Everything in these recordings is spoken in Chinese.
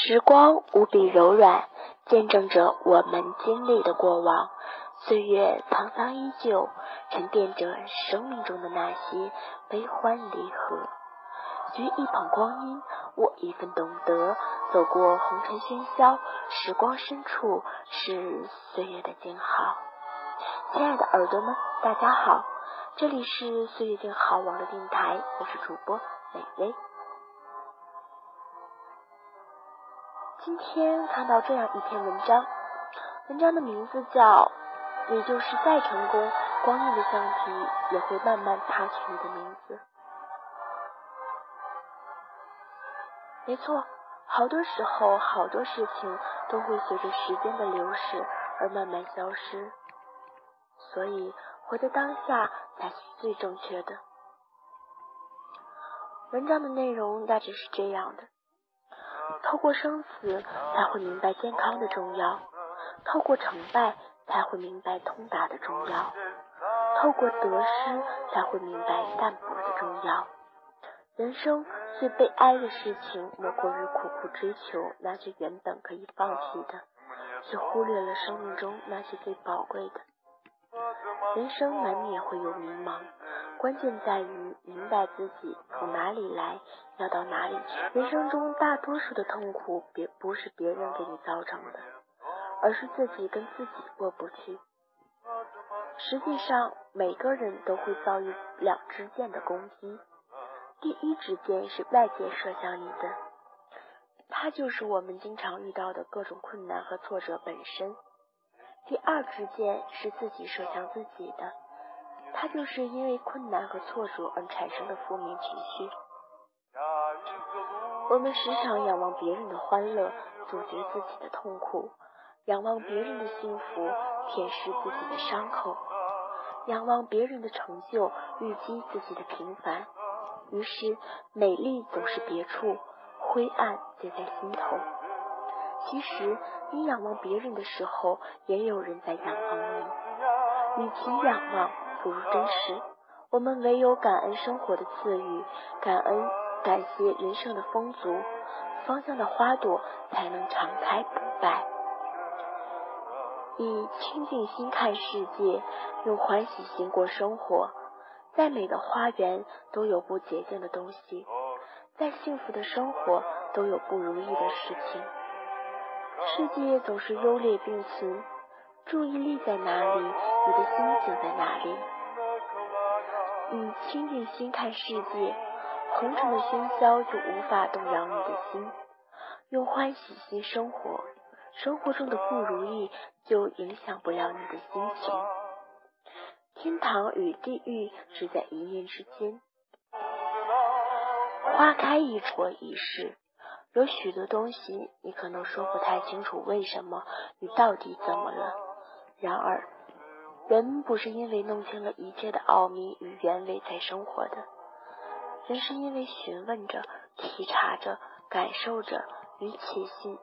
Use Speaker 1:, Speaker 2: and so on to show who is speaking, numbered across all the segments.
Speaker 1: 时光无比柔软，见证着我们经历的过往。岁月沧桑依旧，沉淀着生命中的那些悲欢离合。掬一捧光阴，握一份懂得，走过红尘喧嚣，时光深处是岁月的静好。亲爱的耳朵们，大家好，这里是岁月静好网络电台，我是主播美薇。今天看到这样一篇文章，文章的名字叫《也就是再成功，光阴的橡皮也会慢慢擦去你的名字》。没错，好多时候，好多事情都会随着时间的流逝而慢慢消失，所以活在当下才是最正确的。文章的内容大致是这样的。透过生死，才会明白健康的重要；透过成败，才会明白通达的重要；透过得失，才会明白淡泊的重要。人生最悲哀的事情，莫过于苦苦追求那些原本可以放弃的，却忽略了生命中那些最宝贵的。人生难免会有迷茫。关键在于明白自己从哪里来，要到哪里去。人生中大多数的痛苦，别不是别人给你造成的，而是自己跟自己过不去。实际上，每个人都会遭遇两支箭的攻击。第一支箭是外界射向你的，它就是我们经常遇到的各种困难和挫折本身；第二支箭是自己射向自己的。它就是因为困难和挫折而产生的负面情绪。我们时常仰望别人的欢乐，阻绝自己的痛苦；仰望别人的幸福，舔舐自己的伤口；仰望别人的成就，预积自己的平凡。于是，美丽总是别处，灰暗皆在心头。其实，你仰望别人的时候，也有人在仰望你。与其仰望，不如真实，我们唯有感恩生活的赐予，感恩感谢人生的丰足，芳香的花朵才能常开不败。以清净心看世界，用欢喜心过生活。再美的花园都有不洁净的东西，再幸福的生活都有不如意的事情。世界总是优劣并存。注意力在哪里，你的心就在哪里。以清净心看世界，红尘的喧嚣就无法动摇你的心；用欢喜心生活，生活中的不如意就影响不了你的心情。天堂与地狱只在一念之间。花开一戳一世，有许多东西你可能说不太清楚，为什么？你到底怎么了？然而，人不是因为弄清了一切的奥秘与原委才生活的，人是因为询问着、体察着、感受着与且信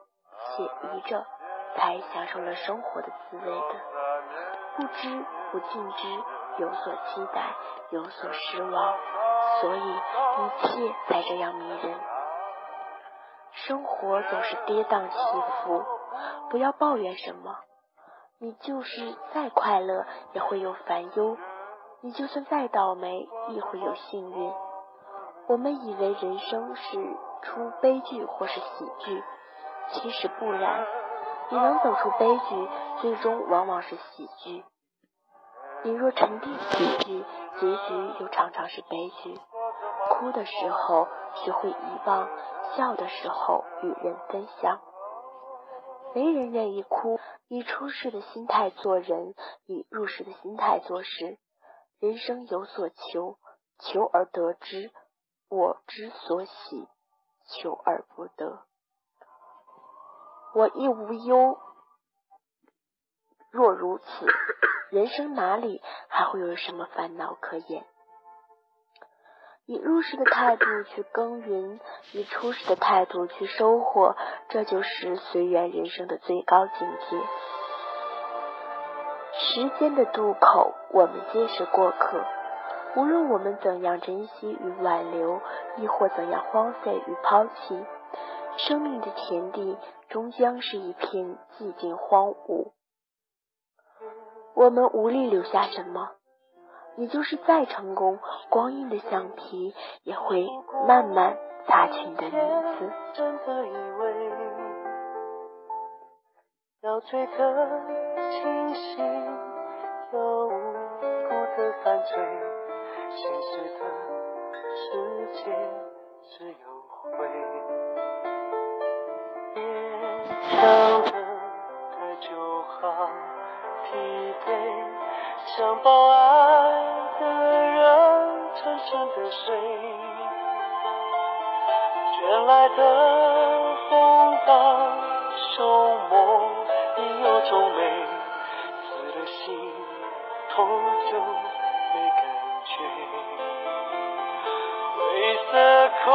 Speaker 1: 且疑着，才享受了生活的滋味的。不知不尽知，有所期待，有所失望，所以一切才这样迷人。生活总是跌宕起伏，不要抱怨什么。你就是再快乐，也会有烦忧；你就算再倒霉，亦会有幸运。我们以为人生是出悲剧或是喜剧，其实不然。你能走出悲剧，最终往往是喜剧；你若沉淀喜剧，结局又常常是悲剧。哭的时候学会遗忘，笑的时候与人分享。没人愿意哭，以出世的心态做人，以入世的心态做事。人生有所求，求而得之；我之所喜，求而不得。我亦无忧。若如此，人生哪里还会有什么烦恼可言？以入世的态度去耕耘，以出世的态度去收获，这就是随缘人生的最高境界。时间的渡口，我们皆是过客。无论我们怎样珍惜与挽留，亦或怎样荒废与抛弃，生命的田地终将是一片寂静荒芜，我们无力留下什么。你就是再成功，光阴的橡皮也会慢慢擦去你的名字。
Speaker 2: 要醉的清醒，要无辜的犯罪，现实的世界只有灰。别想的太久好疲惫，想抱爱的人沉沉的睡，卷来的风暴收梦。有种美，死了心痛就没感觉。灰色空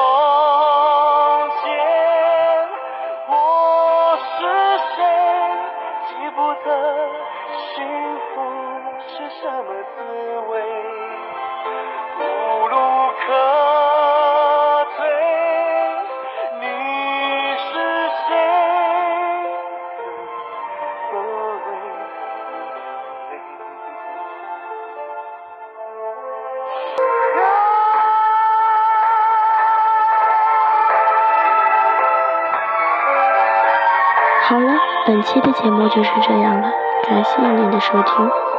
Speaker 1: 本期的节目就是这样了，感谢您的收听。